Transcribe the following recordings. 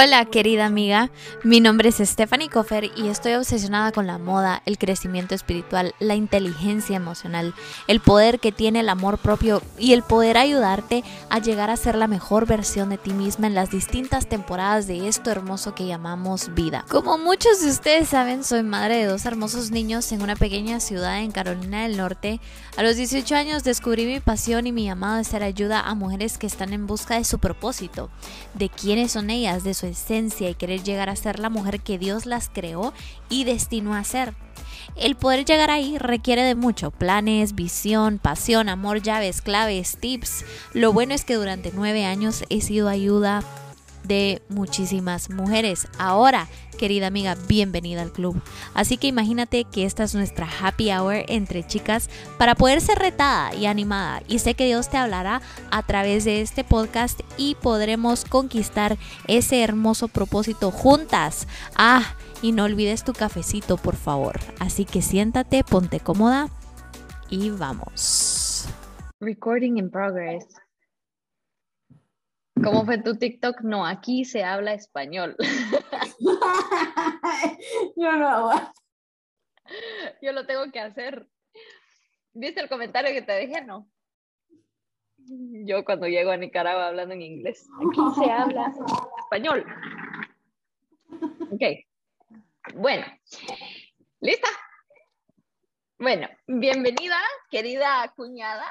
Hola querida amiga, mi nombre es Stephanie Koffer y estoy obsesionada con la moda, el crecimiento espiritual, la inteligencia emocional, el poder que tiene el amor propio y el poder ayudarte a llegar a ser la mejor versión de ti misma en las distintas temporadas de esto hermoso que llamamos vida. Como muchos de ustedes saben, soy madre de dos hermosos niños en una pequeña ciudad en Carolina del Norte. A los 18 años descubrí mi pasión y mi llamado de ser ayuda a mujeres que están en busca de su propósito, de quiénes son ellas, de su esencia y querer llegar a ser la mujer que Dios las creó y destinó a ser. El poder llegar ahí requiere de mucho, planes, visión, pasión, amor, llaves, claves, tips. Lo bueno es que durante nueve años he sido ayuda de muchísimas mujeres. Ahora, querida amiga, bienvenida al club. Así que imagínate que esta es nuestra happy hour entre chicas para poder ser retada y animada. Y sé que Dios te hablará a través de este podcast y podremos conquistar ese hermoso propósito juntas. Ah, y no olvides tu cafecito, por favor. Así que siéntate, ponte cómoda y vamos. Recording in progress. ¿Cómo fue tu TikTok? No, aquí se habla español. Yo no Yo lo tengo que hacer. ¿Viste el comentario que te dejé? No. Yo cuando llego a Nicaragua hablando en inglés. Aquí se habla español. Ok. Bueno. ¿Lista? Bueno, bienvenida, querida cuñada.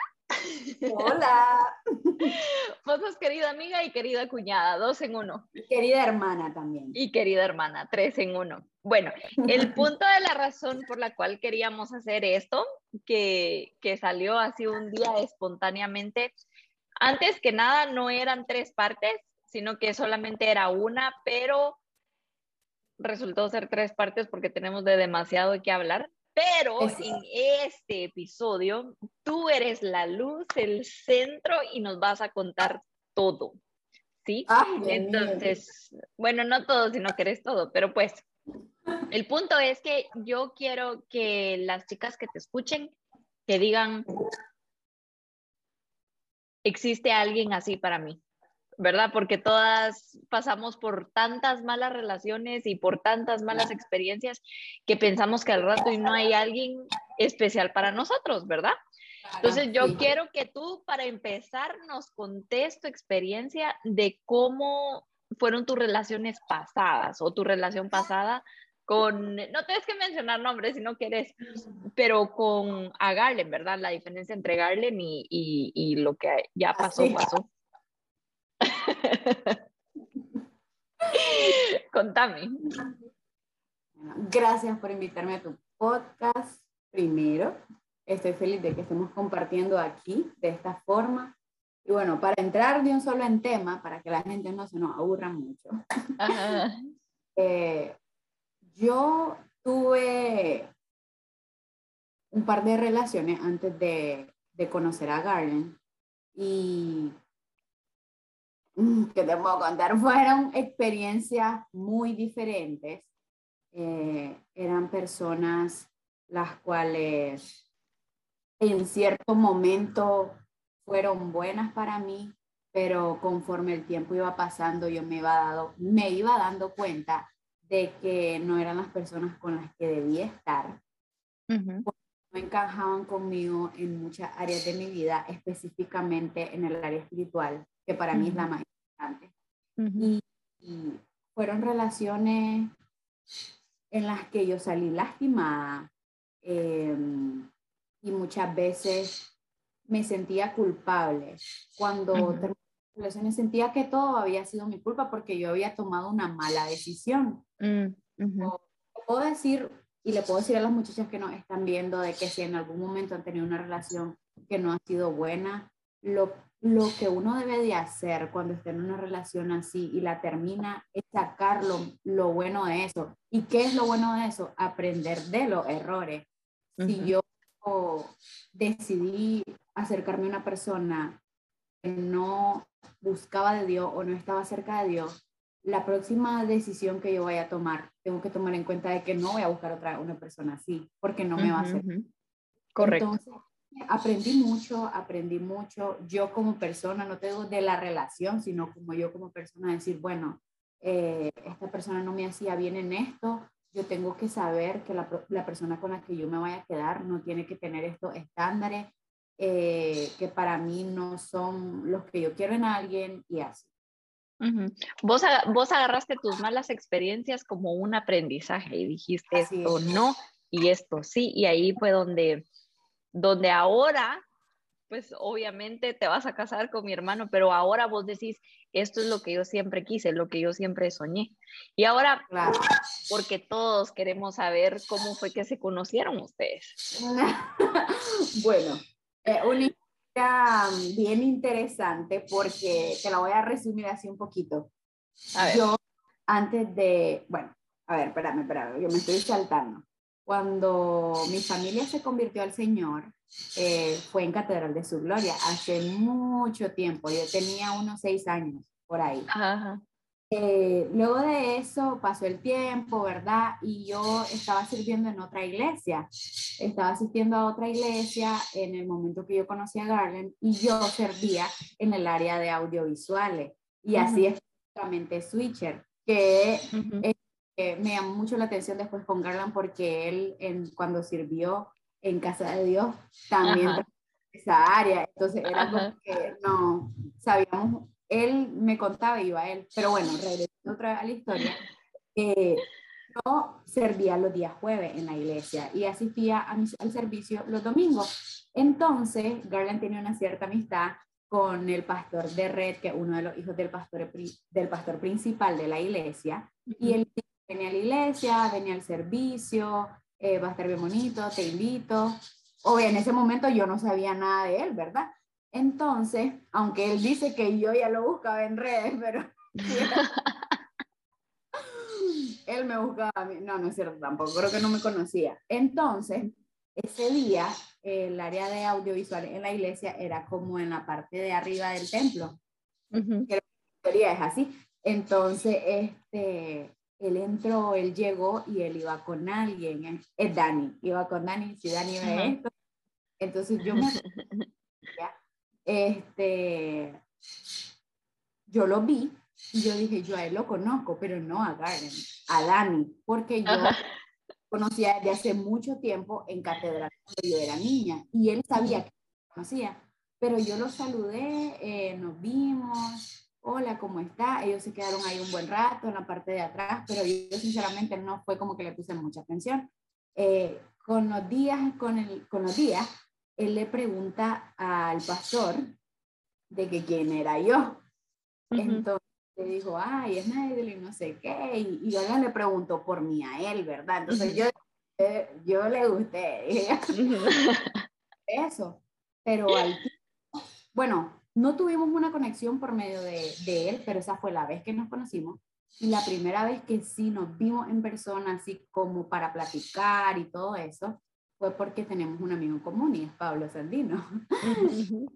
Hola. Vos sos querida amiga y querida cuñada, dos en uno. Y querida hermana también. Y querida hermana, tres en uno. Bueno, el punto de la razón por la cual queríamos hacer esto, que, que salió así un día espontáneamente, antes que nada no eran tres partes, sino que solamente era una, pero resultó ser tres partes porque tenemos de demasiado que hablar. Pero en este episodio, tú eres la luz, el centro y nos vas a contar todo. ¿Sí? Entonces, bueno, no todo, sino que eres todo, pero pues el punto es que yo quiero que las chicas que te escuchen, que digan, existe alguien así para mí. ¿Verdad? Porque todas pasamos por tantas malas relaciones y por tantas malas experiencias que pensamos que al rato y no hay alguien especial para nosotros, ¿verdad? Entonces yo quiero que tú para empezar nos contes tu experiencia de cómo fueron tus relaciones pasadas o tu relación pasada con, no tienes que mencionar nombres si no quieres, pero con a Garlen, ¿verdad? La diferencia entre Garlen y, y, y lo que ya pasó, pasó. Contame. Gracias por invitarme a tu podcast primero. Estoy feliz de que estemos compartiendo aquí de esta forma. Y bueno, para entrar de un solo en tema, para que la gente no se nos aburra mucho, eh, yo tuve un par de relaciones antes de, de conocer a Garden y que te puedo contar, fueron experiencias muy diferentes. Eh, eran personas las cuales en cierto momento fueron buenas para mí, pero conforme el tiempo iba pasando, yo me iba, dado, me iba dando cuenta de que no eran las personas con las que debía estar. No encajaban conmigo en muchas áreas de mi vida, específicamente en el área espiritual que para mí es la más importante. y, fueron relaciones en las que yo salí lastimada em, y muchas veces me sentía culpable. Cuando terminé las relaciones sentía que todo había sido mi culpa porque yo había tomado una mala decisión. Mm, puedo decir, y le puedo decir a las muchachas que nos están viendo de que si en algún momento han tenido una relación que no ha sido buena, lo lo que uno debe de hacer cuando está en una relación así y la termina es sacar lo, bueno de eso. ¿Y qué es lo bueno de eso? Aprender de los errores. Si yo decidí acercarme a una persona que no buscaba de Dios o no estaba cerca de Dios, la próxima decisión que yo vaya a tomar, tengo que tomar en cuenta de que no voy a buscar otra una persona así, porque no me va a hacer. Correcto aprendí mucho, aprendí mucho. Yo como persona, no tengo de la relación, sino como yo como persona, decir, bueno, eh, esta persona no me hacía bien en esto, yo tengo que saber que la, la, persona con la que yo me vaya a quedar no tiene que tener estos estándares eh, que para mí no son los que yo quiero en alguien y así. vos, vos agarraste tus malas experiencias como un aprendizaje y dijiste esto no y esto sí, y ahí fue donde, donde ahora pues obviamente te vas a casar con mi hermano, pero ahora vos decís, esto es lo que yo siempre quise, lo que yo siempre soñé. Y ahora, porque todos queremos saber cómo fue que se conocieron ustedes. bueno, eh, una historia bien interesante porque te la voy a resumir así un poquito. Yo, antes de, bueno, a ver, espérame, espérame, yo me estoy saltando. Cuando mi familia se convirtió al Señor, eh, fue en Catedral de Su Gloria hace mucho tiempo. Yo tenía unos seis años por ahí. Eh, luego de eso pasó el tiempo, ¿verdad? Y yo estaba sirviendo en otra iglesia. Estaba asistiendo a otra iglesia en el momento que yo conocí a Garland y yo servía en el área de audiovisuales. Y así es justamente Switcher, que me llamó mucho la atención después con Garland porque él en, cuando sirvió en Casa de Dios también esa área. Entonces era como que no sabíamos, él me contaba y iba él. Pero bueno, regresando otra vez a la historia, eh, yo servía los días jueves en la iglesia y asistía al servicio los domingos. Entonces, Garland tenía una cierta amistad con el pastor de Red, que es uno de los hijos del pastor, del pastor principal de la iglesia, y él venía a la iglesia, venía al servicio, eh, va a estar bien bonito, te invito. O en ese momento yo no sabía nada de él, ¿verdad? Entonces, aunque él dice que yo ya lo buscaba en redes, pero él me buscaba a mí. No, no es cierto tampoco, creo que no me conocía. Entonces, ese día, el área de audiovisual en la iglesia era como en la parte de arriba del templo. que la es así. Entonces, este, él entró, él llegó y él iba con alguien, es, Dani, iba con Dani, si Dani ve esto, entonces yo me... este, yo lo vi y yo dije, yo a él lo conozco, pero no a Garden, a Dani, porque yo conocía desde hace mucho tiempo en catedral cuando yo era niña y él sabía que me conocía, pero yo lo saludé, eh, nos vimos, hola, ¿cómo está? Ellos se quedaron ahí un buen rato en la parte de atrás, pero yo sinceramente no fue como que le puse mucha atención. Eh, con, los días, con, el, con los días, él le pregunta al pastor de que quién era yo. Entonces le dijo, ay, es y no sé qué, y, yo le pregunto por mí a él, ¿verdad? Entonces yo, eh, yo le gusté, eso, pero al bueno, no tuvimos una conexión por medio de, él, pero esa fue la vez que nos conocimos. Y la primera vez que sí nos vimos en persona, así como para platicar y todo eso, fue porque tenemos un amigo común y es Pablo Sandino.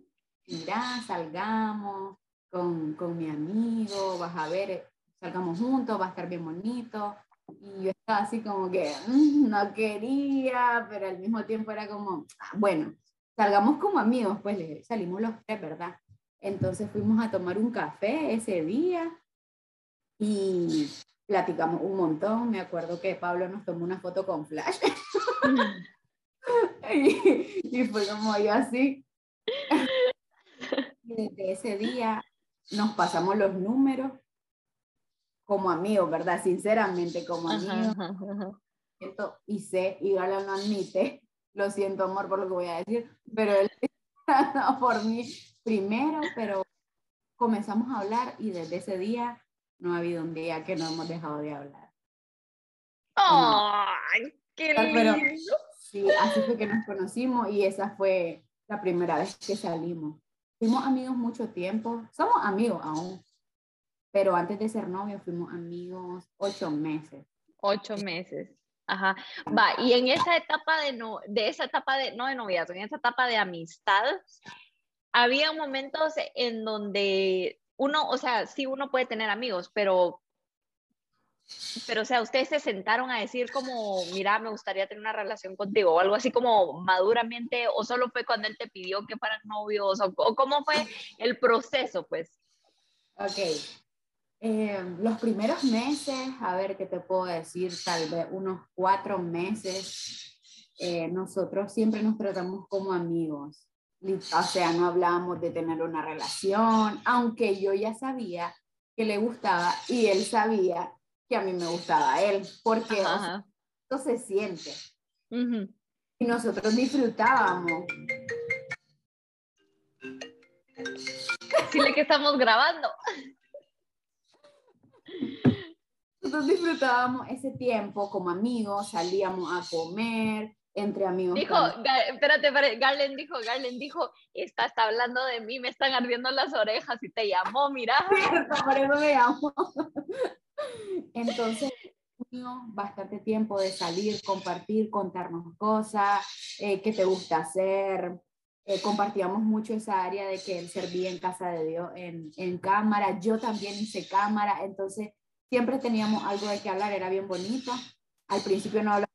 Mira, salgamos con, con, mi amigo, vas a ver, salgamos juntos, va a estar bien bonito. Y yo estaba así como que mm, no quería, pero al mismo tiempo era como, ah, bueno, salgamos como amigos, pues salimos los tres, ¿verdad? Entonces fuimos a tomar un café ese día y platicamos un montón. Me acuerdo que Pablo nos tomó una foto con flash. y, fue como yo así. Y desde ese día nos pasamos los números como amigos, ¿verdad? Sinceramente, como amigos. Y sé, y Gala no admite, lo siento amor por lo que voy a decir, pero él no, por mí primero, pero comenzamos a hablar y desde ese día no ha habido un día que no hemos dejado de hablar. ¡Ay, qué lindo! sí, así fue que nos conocimos y esa fue la primera vez que salimos. Fuimos amigos mucho tiempo, somos amigos aún, pero antes de ser novios fuimos amigos ocho meses. Ocho meses. Ajá. Va, y en esa etapa de no, de esa etapa de, no de noviazgo, en esa etapa de amistad, había momentos en donde uno, o sea, sí uno puede tener amigos, pero, pero, o sea, ustedes se sentaron a decir como, mira, me gustaría tener una relación contigo, o algo así como maduramente, o solo fue cuando él te pidió que fueran novios, o, cómo fue el proceso, pues. Ok. Eh, los primeros meses, a ver qué te puedo decir, tal vez unos cuatro meses, eh, nosotros siempre nos tratamos como amigos. O sea, no hablábamos de tener una relación, aunque yo ya sabía que le gustaba y él sabía que a mí me gustaba a él, porque esto se siente. Y nosotros disfrutábamos. Dile que estamos grabando. Nosotros disfrutábamos ese tiempo como amigos, salíamos a comer, entre amigos. Dijo, espérate, Garland dijo, Garland dijo, está, está hablando de mí, me están ardiendo las orejas y te llamó, mira. por eso me llamó. Entonces, bastante tiempo de salir, compartir, contarnos cosas, eh, qué te gusta hacer. Eh, compartíamos mucho esa área de que él servía en casa de Dios en, en cámara, yo también hice cámara, entonces siempre teníamos algo de qué hablar, era bien bonito. Al principio no hablábamos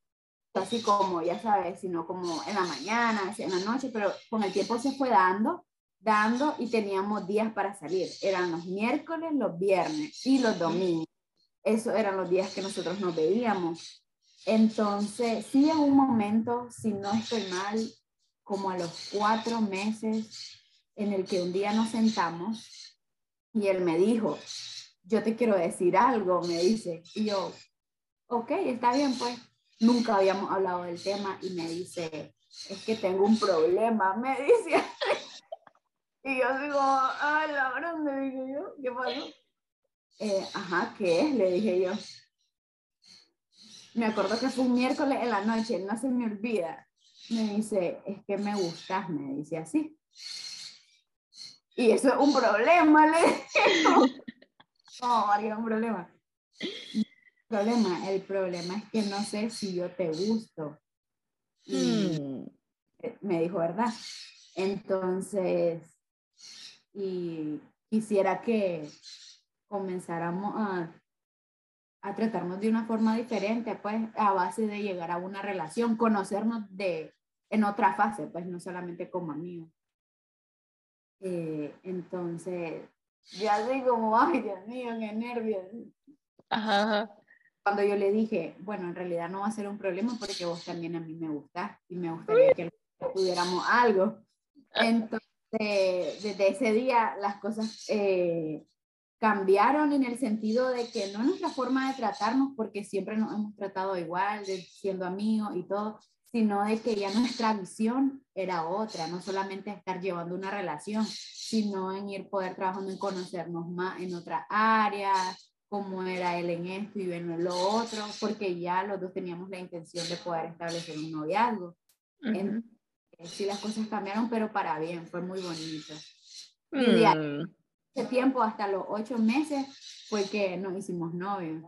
así como, ya sabes, sino como en la mañana, en la noche, pero con el tiempo se fue dando, dando y teníamos días para salir. Eran los miércoles, los viernes y los domingos. Esos eran los días que nosotros nos veíamos. Entonces, sí, en un momento, si no estoy mal, como a los cuatro meses, en el que un día nos sentamos y él me dijo, yo te quiero decir algo, me dice. Y yo, ok, está bien, pues nunca habíamos hablado del tema y me dice, es que tengo un problema, me dice. y yo digo, ay, la grande, digo yo, ¿qué pasó? Eh, ajá, ¿qué es? Le dije yo. Me acuerdo que fue un miércoles en la noche, no se me olvida. Me dice, es que me gustas, me dice así. Y eso es un problema, le dije. No, María, un problema problema. El problema es que no sé si yo te gusto. Hmm. Me dijo, ¿verdad? Entonces, y quisiera que comenzáramos a, a tratarnos de una forma diferente, pues a base de llegar a una relación, conocernos de, en otra fase, pues no solamente como amigos. Eh, entonces, ya digo, ay Dios mío, qué nervios. Ajá cuando yo le dije, bueno, en realidad no va a ser un problema porque vos también a mí me gustás y me gustaría que pudiéramos algo. Ah. Entonces, desde ese día las cosas eh, cambiaron en el sentido de que no es nuestra forma de tratarnos, porque siempre nos hemos tratado igual, de, siendo amigos y todo, sino de que ya nuestra visión era otra, no solamente estar llevando una relación, sino en ir poder trabajando en conocernos más en otras áreas, cómo era él en esto y en lo otro, porque ya los dos teníamos la intención de poder establecer un noviazgo. sí, las cosas cambiaron, pero para bien, fue muy bonito. Y de mm. ese tiempo, hasta los ocho meses, fue que nos hicimos novios.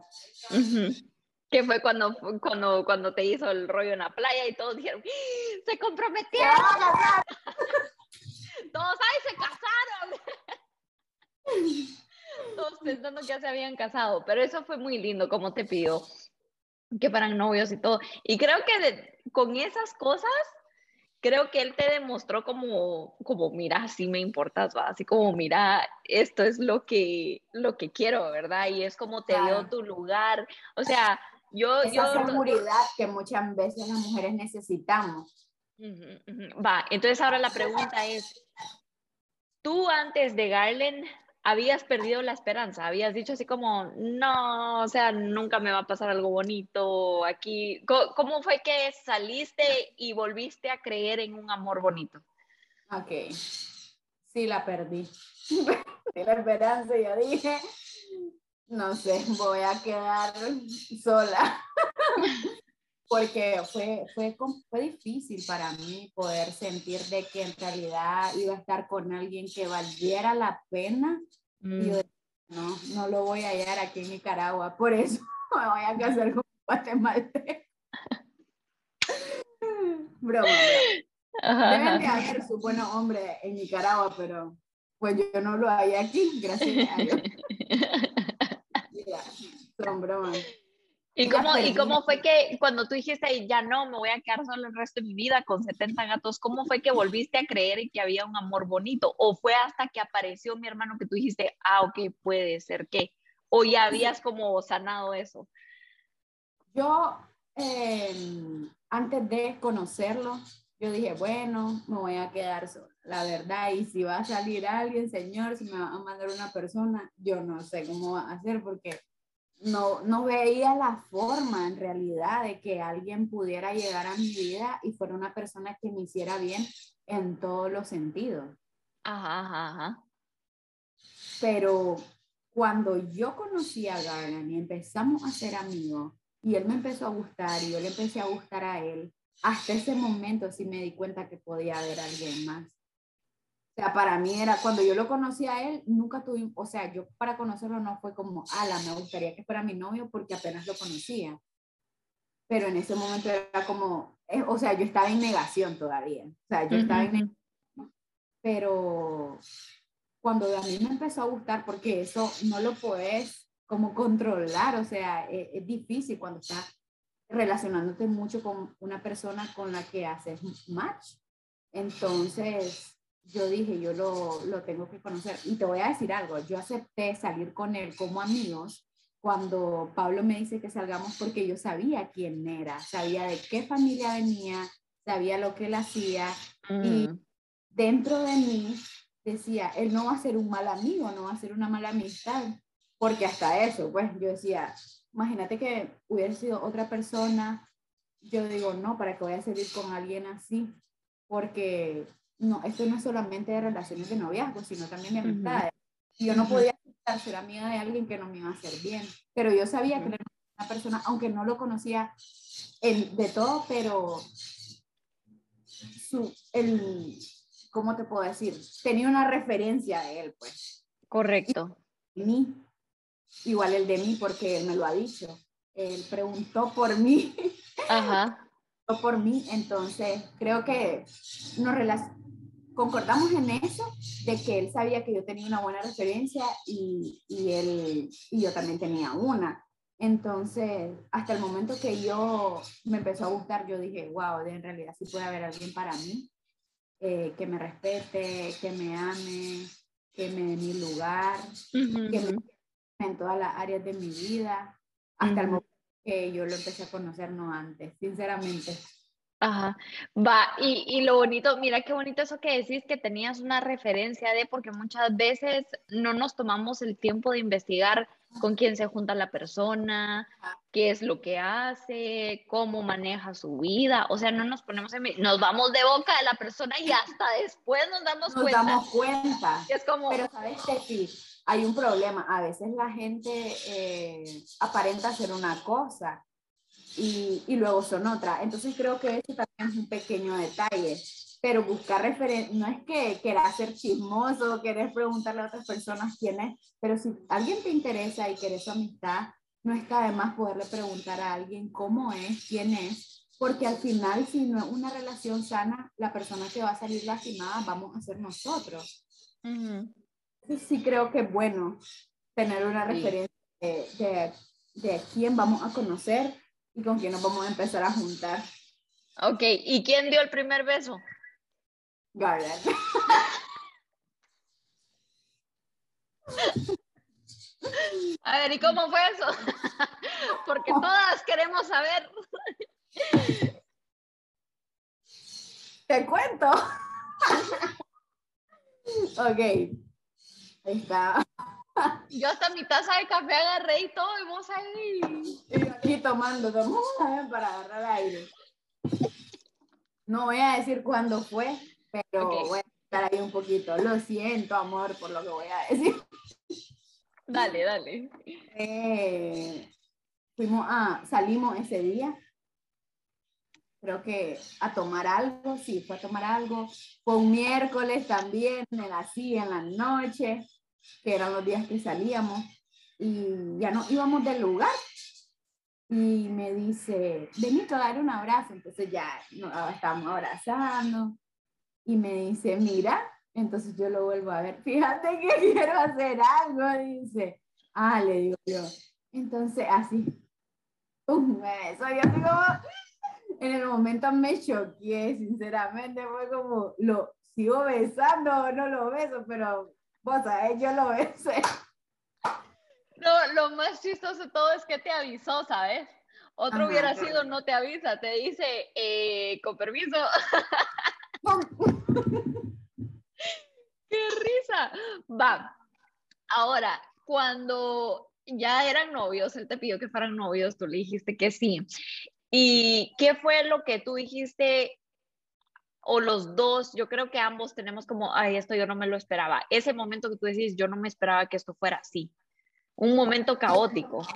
Que fue cuando, cuando, cuando te hizo el rollo en la playa y todos dijeron, ¡Ah! se comprometieron. todos, ¡ay, se casaron! todos pensando que ya se habían casado, pero eso fue muy lindo, como te pido, que fueran novios y todo. Y creo que con esas cosas, creo que él te demostró como, como mira, así me importas, ¿va? así como, mira, esto es lo que, lo que quiero, ¿verdad? Y es como te dio tu lugar. O sea, yo... Esa yo, seguridad que muchas veces las mujeres necesitamos. Va, entonces ahora la pregunta es, tú antes de Garland habías perdido la esperanza, habías dicho así como, no, o sea, nunca me va a pasar algo bonito aquí. ¿Cómo, fue que saliste y volviste a creer en un amor bonito? Ok, sí la perdí. la esperanza, yo dije, no sé, voy a quedar sola. Porque fue, fue, fue difícil para mí poder sentir de que en realidad iba a estar con alguien que valiera la pena Mm. no, no lo voy a hallar aquí en Nicaragua, por eso me voy a casar con guatemalteco. Broma, Deben de haber su buenos hombres en Nicaragua, pero pues yo no lo hay aquí, gracias a Dios. son bromas. ¿Y cómo, ¿Y cómo fue que cuando tú dijiste, ya no, me voy a quedar solo el resto de mi vida con 70 gatos, cómo fue que volviste a creer en que había un amor bonito? ¿O fue hasta que apareció mi hermano que tú dijiste, ah, ok, puede ser que? o ya habías como sanado eso? Yo, em, antes de conocerlo, yo dije, bueno, me voy a quedar sola, la verdad, y si va a salir alguien, señor, si me va a mandar una persona, yo no sé cómo va a hacer porque no, no veía la forma en realidad de que alguien pudiera llegar a mi vida y fuera una persona que me hiciera bien en todos los sentidos. Ajá, ajá, ajá. Pero cuando yo conocí a Garland y empezamos a ser amigos y él me empezó a gustar y yo le empecé a gustar a él, hasta ese momento sí me di cuenta que podía haber alguien más. Sea, para mí era, cuando yo lo conocí a él, nunca tuve, o sea, yo para conocerlo no fue como, ala, me gustaría que fuera mi novio porque apenas lo conocía. Pero en ese momento era como, eh, o sea, yo estaba en negación todavía. O sea, yo estaba en negación. Pero cuando a mí me empezó a gustar, porque eso no lo puedes como controlar, o sea, es, es difícil cuando estás relacionándote mucho con una persona con la que haces match. Entonces, yo dije, yo lo, lo, tengo que conocer. Y te voy a decir algo, yo acepté salir con él como amigos cuando Pablo me dice que salgamos porque yo sabía quién era, sabía de qué familia venía, sabía lo que él hacía. Y Mm. dentro de mí decía, él no va a ser un mal amigo, no va a ser una mala amistad. Porque hasta eso, pues yo decía, imagínate que hubiera sido otra persona, yo digo, no, ¿para qué voy a salir con alguien así? Porque no, esto no es solamente de relaciones de noviazgo, sino también de amistades. Y yo no podía aceptar ser amiga de alguien que no me iba a hacer bien, pero yo sabía que era una persona, aunque no lo conocía en- de todo, pero su, el, ¿cómo te puedo decir? Tenía una referencia de él, pues Correcto. de mí, igual el de mí, porque él me lo ha dicho. Él preguntó por mí, Ajá. por mí, entonces creo que nos relac- concordamos en eso, de que él sabía que yo tenía una buena referencia y, y él y yo también tenía una. Entonces, hasta el momento que yo me empezó a gustar, yo dije, wow, en realidad sí puede haber alguien para mí, eh, que me respete, que me ame, que me dé mi lugar, Ujú, que me en todas las áreas de mi vida, hasta el Ujú. momento que yo lo empecé a conocer, no antes, sinceramente. Ajá, va, y, y lo bonito, mira qué bonito eso que decís, que tenías una referencia de, porque muchas veces no nos tomamos el tiempo de investigar con quién se junta la persona, qué es lo que hace, cómo maneja su vida, o sea, no nos ponemos en, nos vamos de boca de la persona y hasta después nos damos Nos cuenta. damos cuenta. que es como, Pero sabes que sí, hay un problema. A veces la gente eh, aparenta ser una cosa y, y luego son otra. Entonces creo que eso también es un pequeño detalle. Pero buscar referencia, no es que quieras ser chismoso querés preguntarle a otras personas quién es, pero si alguien te interesa y querés su amistad, no está de más poderle preguntar a alguien cómo es, quién es, porque al final si no es una relación sana, la persona que va a salir lastimada vamos a ser nosotros. ujú, Sí, sí creo que es bueno tener una Sí. referencia de, de, de quién vamos a conocer y con quién nos vamos a empezar a juntar. ok, ¿y quién dio el primer beso? Garland. A ver, ¿y cómo fue eso? Porque todas queremos saber. Te cuento. ok. Ahí está. Yo hasta mi taza de café agarré y todo, y vos ahí. Y aquí tomando, tomando para agarrar aire. No voy a decir cuándo fue, pero Ok. voy a estar ahí un poquito. Lo siento, amor, por lo que voy a decir. Dale, dale. Eh, fuimos a, salimos ese día, creo que a tomar algo, sí, fue a tomar algo. Fue un miércoles también, en la, así, en la noche, que eran los días que salíamos, y ya nos íbamos del lugar. Y me dice, venite a dar un abrazo. Entonces ya nos estábamos abrazando. Y me dice, mira, entonces yo lo vuelvo a ver. Fíjate que quiero hacer algo, dice. Ah, le digo yo. Entonces, así. Un beso. Yo como, en el momento me choqué, sinceramente. Fue como, lo sigo besando no lo beso, pero vos sabés, yo lo besé. No, lo más chistoso de todo es que te avisó, ¿sabes? Otro hubiera sido, no te avisa, te dice, eh, con permiso. ¡Qué risa! Va. Ahora, cuando ya eran novios, él te pidió que fueran novios, tú le dijiste que sí. ¿Y qué fue lo que tú dijiste? O los dos, yo creo que ambos tenemos como, ay, esto yo no me lo esperaba. Ese momento que tú decís, yo no me esperaba que esto fuera así. Un momento caótico.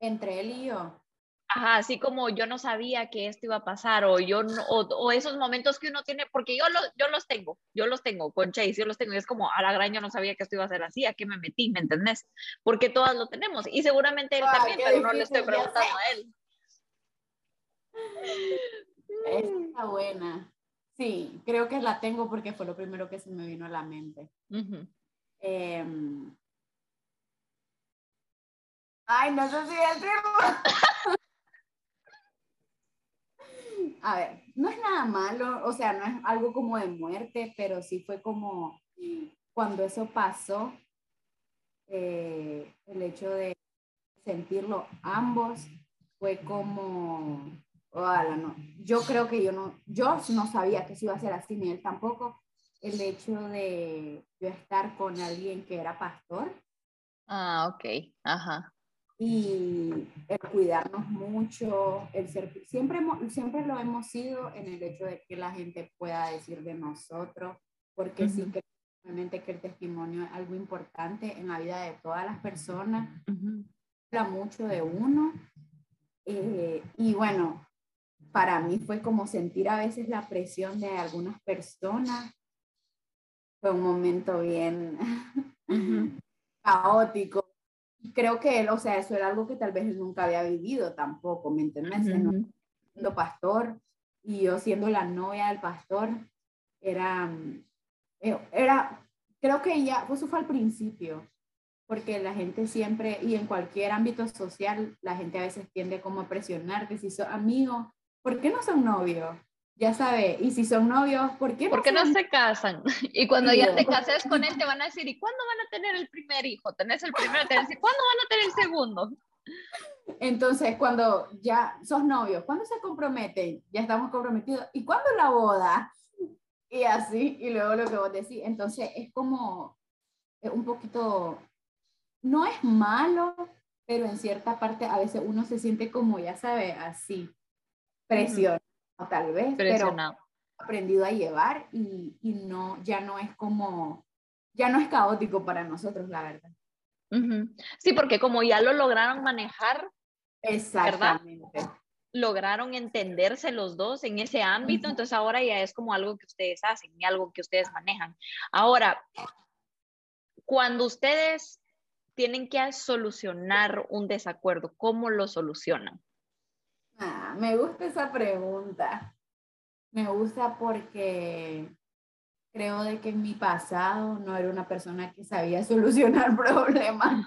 Entre él y yo. Ajá, así como yo no sabía que esto iba a pasar o yo o, esos momentos que uno tiene, porque yo, yo los tengo, yo los tengo con Chase, yo los tengo y es como a la gran yo no sabía que esto iba a ser así, a qué me metí, ¿me entendés? Porque todas lo tenemos y seguramente él también, pero no le estoy preguntando a él. Está buena. Sí, creo que la tengo porque fue lo primero que se me vino a la mente. Em, ay, no sé si decirlo. a ver, no es nada malo, o sea, no es algo como de muerte, pero sí fue como cuando eso pasó, eh, el hecho de sentirlo ambos fue como, no, yo creo que yo no, yo no sabía que eso iba a ser así, ni él tampoco, el hecho de yo estar con alguien que era pastor. Ah, ok, ajá. Y el cuidarnos mucho, el ser, siempre, siempre lo hemos sido en el hecho de que la gente pueda decir de nosotros, porque sí que realmente que el testimonio es algo importante en la vida de todas las personas, habla mucho de uno, eh, y bueno, para mí fue como sentir a veces la presión de algunas personas, fue un momento bien caótico, creo que él, o sea, eso era algo que tal vez él nunca había vivido tampoco, ¿me entiendes? Siendo pastor y yo siendo la novia del pastor, era, eh, era, creo que ya, pues eso fue al principio, porque la gente siempre, y en cualquier ámbito social, la gente a veces tiende como a presionarte, si son amigos, ¿por qué no son novios? ya sabe, y si son novios, ¿por qué no, ¿Por qué no se casan? Y cuando ya te cases con él, te van a decir, ¿y cuándo van a tener el primer hijo? Tenés el primero, te van a decir, ¿cuándo van a tener el segundo? Entonces, cuando ya sos novios, ¿cuándo se comprometen? Ya estamos comprometidos. ¿Y cuándo la boda? Y así, y luego lo que vos decís. Entonces, es como un poquito, no es malo, pero en cierta parte a veces uno se siente como, ya sabe, así, presión tal vez, pero aprendido a llevar y, y, no, ya no es como, ya no es caótico para nosotros, la verdad. Sí, porque como ya lo lograron manejar, Exactamente. Lograron entenderse los dos en ese ámbito, entonces ahora ya es como algo que ustedes hacen y algo que ustedes manejan. Ahora, cuando ustedes tienen que solucionar un desacuerdo, ¿cómo lo solucionan? Ah, me gusta esa pregunta. Me gusta porque creo de que en mi pasado no era una persona que sabía solucionar problemas.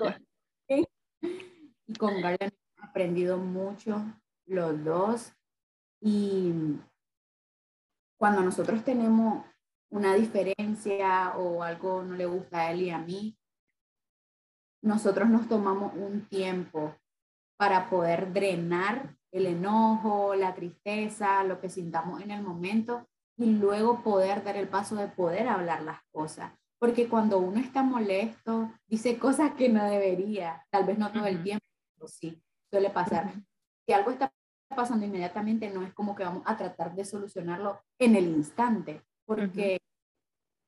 y con Garland he aprendido mucho los dos. Y cuando nosotros tenemos una diferencia o algo no le gusta a él y a mí, nosotros nos tomamos un tiempo para poder drenar el enojo, la tristeza, lo que sintamos en el momento y luego poder dar el paso de poder hablar las cosas. Porque cuando uno está molesto, dice cosas que no debería, tal vez no todo el tiempo, pero sí, suele pasar. Si algo está pasando inmediatamente, no es como que vamos a tratar de solucionarlo en el instante, porque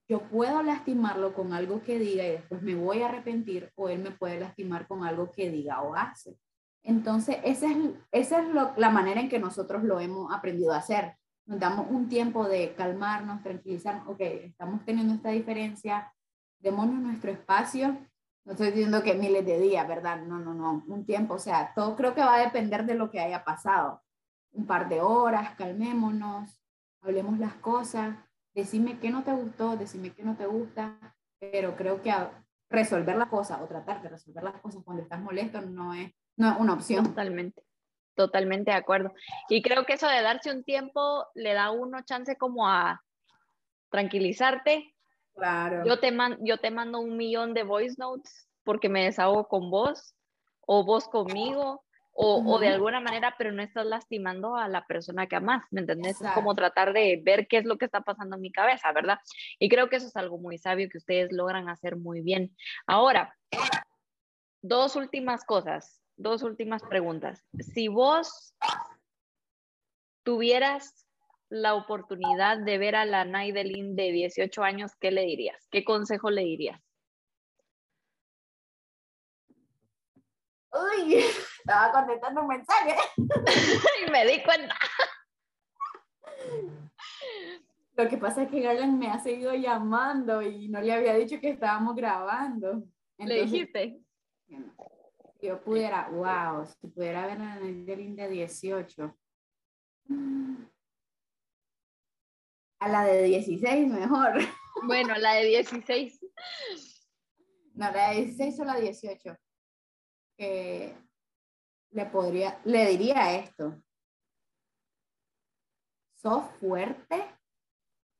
yo puedo lastimarlo con algo que diga y después me voy a arrepentir, o él me puede lastimar con algo que diga o hace. Entonces, esa es, esa es la manera en que nosotros lo hemos aprendido a hacer. Nos damos un tiempo de calmarnos, tranquilizarnos, ok, estamos teniendo esta diferencia, démonos nuestro espacio. No estoy diciendo que miles de días, ¿verdad? No, no, no, un tiempo, o sea, todo creo que va a depender de lo que haya pasado. Un par de horas, calmémonos, hablemos las cosas, decime qué no te gustó, decime qué no te gusta, pero creo que resolver la cosa o tratar de resolver las cosas cuando estás molesto no es no, una opción. Totalmente, totalmente de acuerdo. Y creo que eso de darse un tiempo le da uno chance como a tranquilizarte. Claro. Yo te, man, yo te mando un millón de voice notes porque me desahogo con vos o vos conmigo o, de alguna manera, pero no estás lastimando a la persona que amas, ¿me entendés? Es como tratar de ver qué es lo que está pasando en mi cabeza, ¿verdad? Y creo que eso es algo muy sabio que ustedes logran hacer muy bien. Ahora, dos últimas cosas, dos últimas preguntas. Si vos tuvieras la oportunidad de ver a la Naidelin de 18 años, ¿qué le dirías? ¿Qué consejo le dirías? Uy, estaba contestando un mensaje. y me di cuenta. Lo que pasa es que Garland me ha seguido llamando y no le había dicho que estábamos grabando. ¿Le dijiste? Yo pudiera, wow, si pudiera ver a Naidelin de 18. A la de 16 mejor. Bueno, la de 16. No, la de 16 o la de 18. Que le podría, le diría esto. Sos fuerte,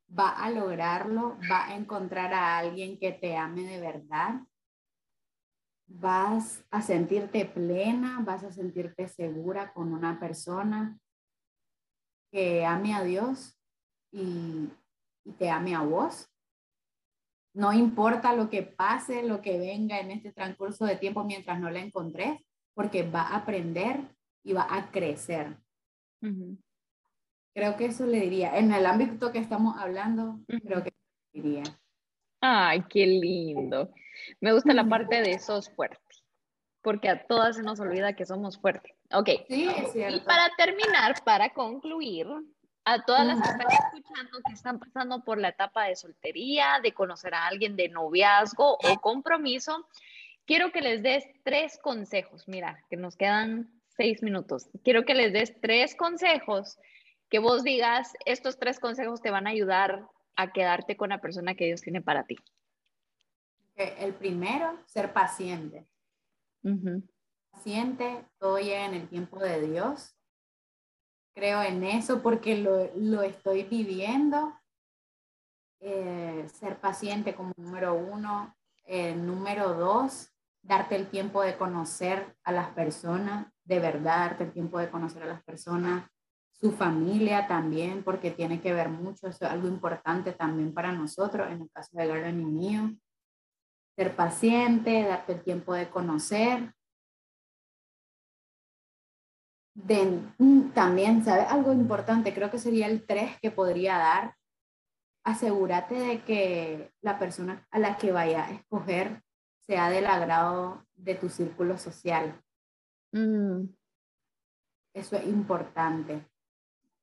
va a lograrlo, va a encontrar a alguien que te ame de verdad. Vas a sentirte plena, vas a sentirte segura con una persona que ame a Dios y, te ame a vos. No importa lo que pase, lo que venga en este transcurso de tiempo mientras no la encontres, porque va a aprender y va a crecer. Creo que eso le diría. En el ámbito que estamos hablando, creo que diría. Ay, qué lindo. Me gusta la parte de sos fuerte, porque a todas se nos olvida que somos fuertes. Ok. Sí, es cierto. Y para terminar, para concluir, a todas las que están escuchando que están pasando por la etapa de soltería, de conocer a alguien de noviazgo o compromiso, quiero que les des tres consejos. Mira, que nos quedan seis minutos. Quiero que les des tres consejos que vos digas, estos tres consejos te van a ayudar a quedarte con la persona que Dios tiene para ti. El primero, ser paciente. Paciente, todo llega en el tiempo de Dios creo en eso porque lo, estoy viviendo. Eh, ser paciente como número uno. Eh, número dos, darte el tiempo de conocer a las personas, de verdad, darte el tiempo de conocer a las personas, su familia también, porque tiene que ver mucho, eso es algo importante también para nosotros, en el caso de Garden y mío. Ser paciente, darte el tiempo de conocer, de, mm, también, ¿sabes? Algo importante, creo que sería el 3 que podría dar. Asegúrate de que la persona a la que vaya a escoger sea del agrado de tu círculo social. Mm. Eso es importante.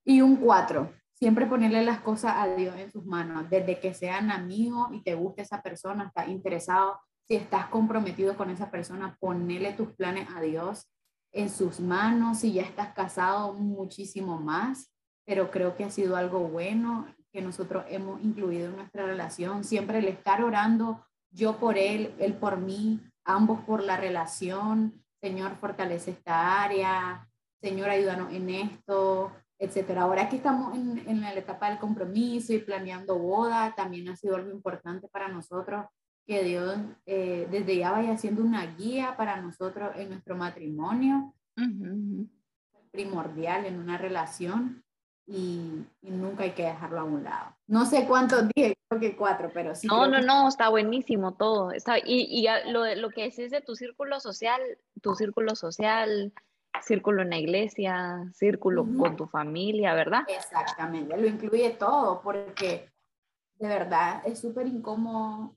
Y un 4, siempre ponerle las cosas a Dios en sus manos, desde que sean amigos y te guste esa persona, estás interesado, si estás comprometido con esa persona, ponele tus planes a Dios en sus manos, si ya estás casado, muchísimo más, pero creo que ha sido algo bueno que nosotros hemos incluido en nuestra relación, siempre el estar orando, yo por él, él por mí, ambos por la relación, Señor, fortalece esta área, Señor, ayúdanos en esto, etcétera. Ahora que estamos en, en la etapa del compromiso y planeando boda, también ha sido algo importante para nosotros que Dios eh, desde ya vaya siendo una guía para nosotros en nuestro matrimonio, primordial en una relación y, nunca hay que dejarlo a un lado. No sé cuántos dije, creo que cuatro, pero sí. No, no, no, está buenísimo todo. Está, y y lo, lo que decís de tu círculo social, tu círculo social, círculo en la iglesia, círculo con tu familia, ¿verdad? Exactamente, lo incluye todo porque de verdad es súper incómodo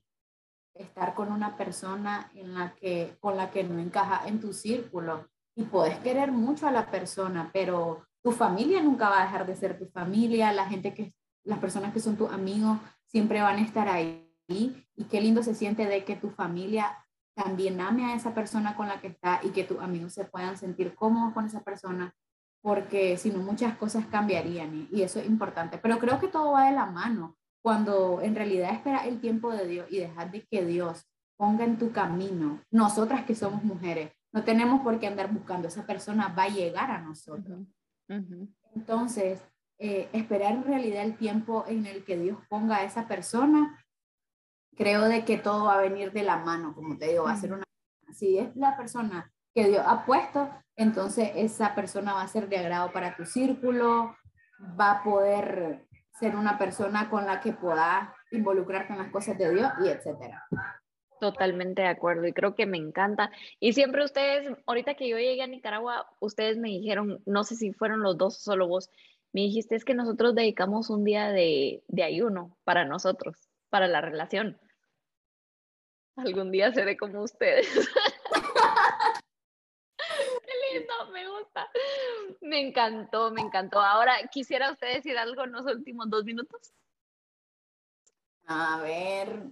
estar con una persona en la que, con la que no encaja en tu círculo. Y puedes querer mucho a la persona, pero tu familia nunca va a dejar de ser tu familia, la gente que, las personas que son tus amigos siempre van a estar ahí. Y qué lindo se siente de que tu familia también ame a esa persona con la que está y que tus amigos se puedan sentir cómodos con esa persona, porque si no muchas cosas cambiarían y eso es importante. Pero creo que todo va de la mano cuando en realidad espera el tiempo de Dios y dejar de que Dios ponga en tu camino, nosotras que somos mujeres, no tenemos por qué andar buscando, esa persona va a llegar a nosotros. Entonces, eh, esperar en realidad el tiempo en el que Dios ponga a esa persona, creo de que todo va a venir de la mano, como te digo, va a ser una Si es la persona que Dios ha puesto, entonces esa persona va a ser de agrado para tu círculo, va a poder ser una persona con la que puedas involucrarte en las cosas de Dios y etcétera. Totalmente de acuerdo y creo que me encanta. Y siempre ustedes, ahorita que yo llegué a Nicaragua, ustedes me dijeron, no sé si fueron los dos o solo vos, me dijiste es que nosotros dedicamos un día de, de ayuno para nosotros, para la relación. Algún día seré como ustedes. Qué lindo, me gusta. Me encantó, me encantó. Ahora, ¿quisiera usted decir algo en los últimos dos minutos? A ver,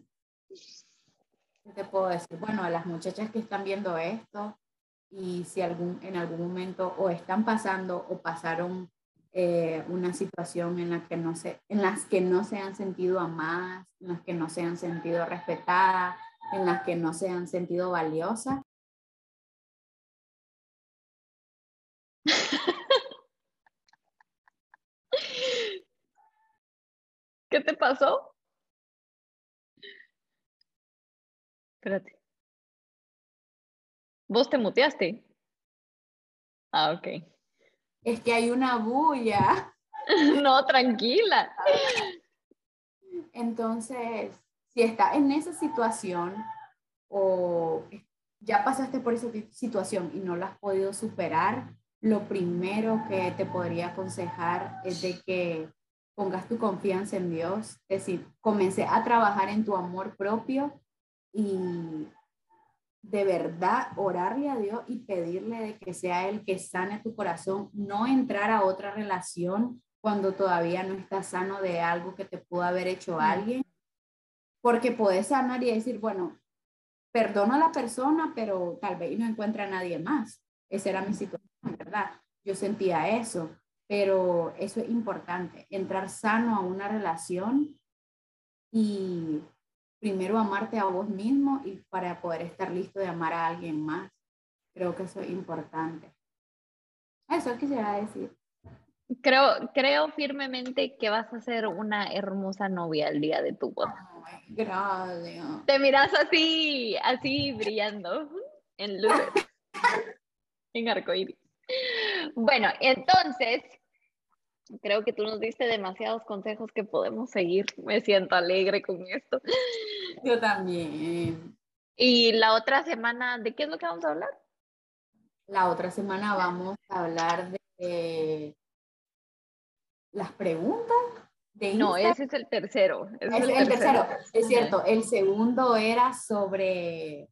¿qué te puedo decir? Bueno, a las muchachas que están viendo esto y si algún, en algún momento o están pasando o pasaron eh, una situación en la que no se, en las que no se han sentido amadas, en las que no se han sentido respetadas, en las que no se han sentido valiosas. ¿Qué te pasó? Espérate. ¿Vos te muteaste? Ah, ok. Es que hay una bulla. no, tranquila. Entonces, si estás en esa situación o ya pasaste por esa situación y no la has podido superar, lo primero que te podría aconsejar es de que pongas tu confianza en Dios, es decir, comencé a trabajar en tu amor propio y de verdad orarle a Dios y pedirle de que sea Él que sane tu corazón, no entrar a otra relación cuando todavía no estás sano de algo que te pudo haber hecho alguien, porque puedes sanar y decir, bueno, perdono a la persona, pero tal vez no encuentra a nadie más. Esa era mi situación, ¿verdad? Yo sentía eso, pero eso es importante, entrar sano a una relación y primero amarte a vos mismo y para poder estar listo de amar a alguien más. Creo que eso es importante. Eso quisiera decir. Creo, creo firmemente que vas a ser una hermosa novia el día de tu boda. Gracias. Te miras así, así brillando en luz, en arcoíris. Bueno, entonces, Creo que tú nos diste demasiados consejos que podemos seguir. Me siento alegre con esto. Yo también. Y la otra semana, ¿de qué es lo que vamos a hablar? La otra semana vamos a hablar de las preguntas. De no, ese es el tercero. es, el, tercero. es cierto. El segundo era sobre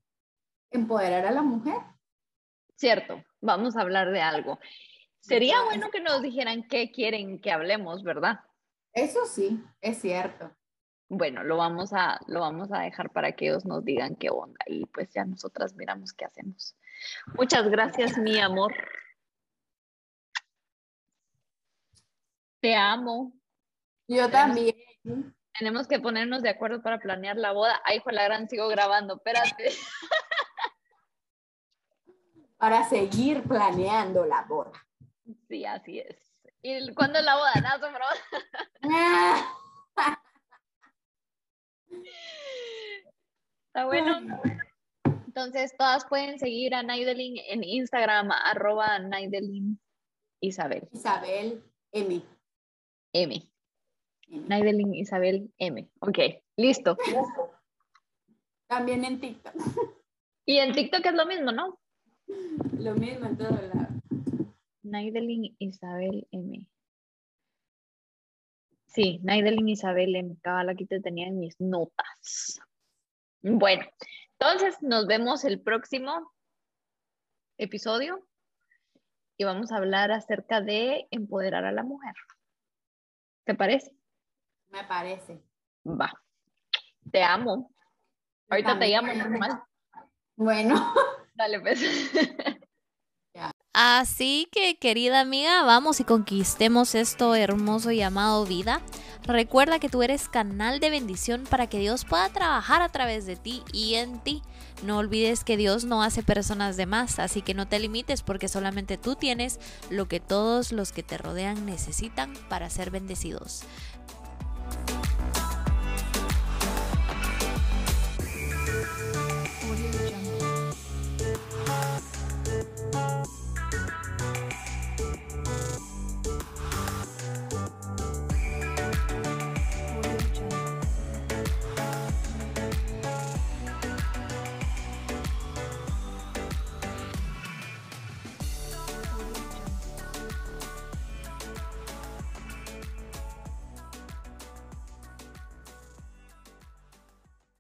empoderar a la mujer. Cierto, vamos a hablar de algo. Sería bueno que nos dijeran qué quieren que hablemos, ¿verdad? Eso sí, es cierto. Bueno, lo vamos a, lo vamos a dejar para que ellos nos digan qué onda y pues ya nosotras miramos qué hacemos. Muchas gracias, mi amor. Te amo. Yo también. Tenemos que ponernos de acuerdo para planear la boda. Ay, fue la gran, sigo grabando, espérate. Para seguir planeando la boda. Sí, así es. ¿Y cuándo es la boda? ¿No, bro? Está bueno. Entonces, todas pueden seguir a Naidelin en Instagram, arroba Naidelin Isabel. Isabel M. M. Naidelin Isabel M. Ok, listo. También en TikTok. Y en TikTok es lo mismo, ¿no? Lo mismo en todos lados. Naidelin Isabel M. Sí, Naidelin Isabel M. Cabal, aquí te tenía en mis notas. Bueno, entonces nos vemos el próximo episodio y vamos a hablar acerca de empoderar a la mujer. ¿Te parece? Me parece. Va. Te amo. Ahorita te llamo normal. Bueno. Dale, pues. Así que querida amiga, vamos y conquistemos esto hermoso llamado vida. Recuerda que tú eres canal de bendición para que Dios pueda trabajar a través de ti y en ti. No olvides que Dios no hace personas de más, así que no te limites porque solamente tú tienes lo que todos los que te rodean necesitan para ser bendecidos.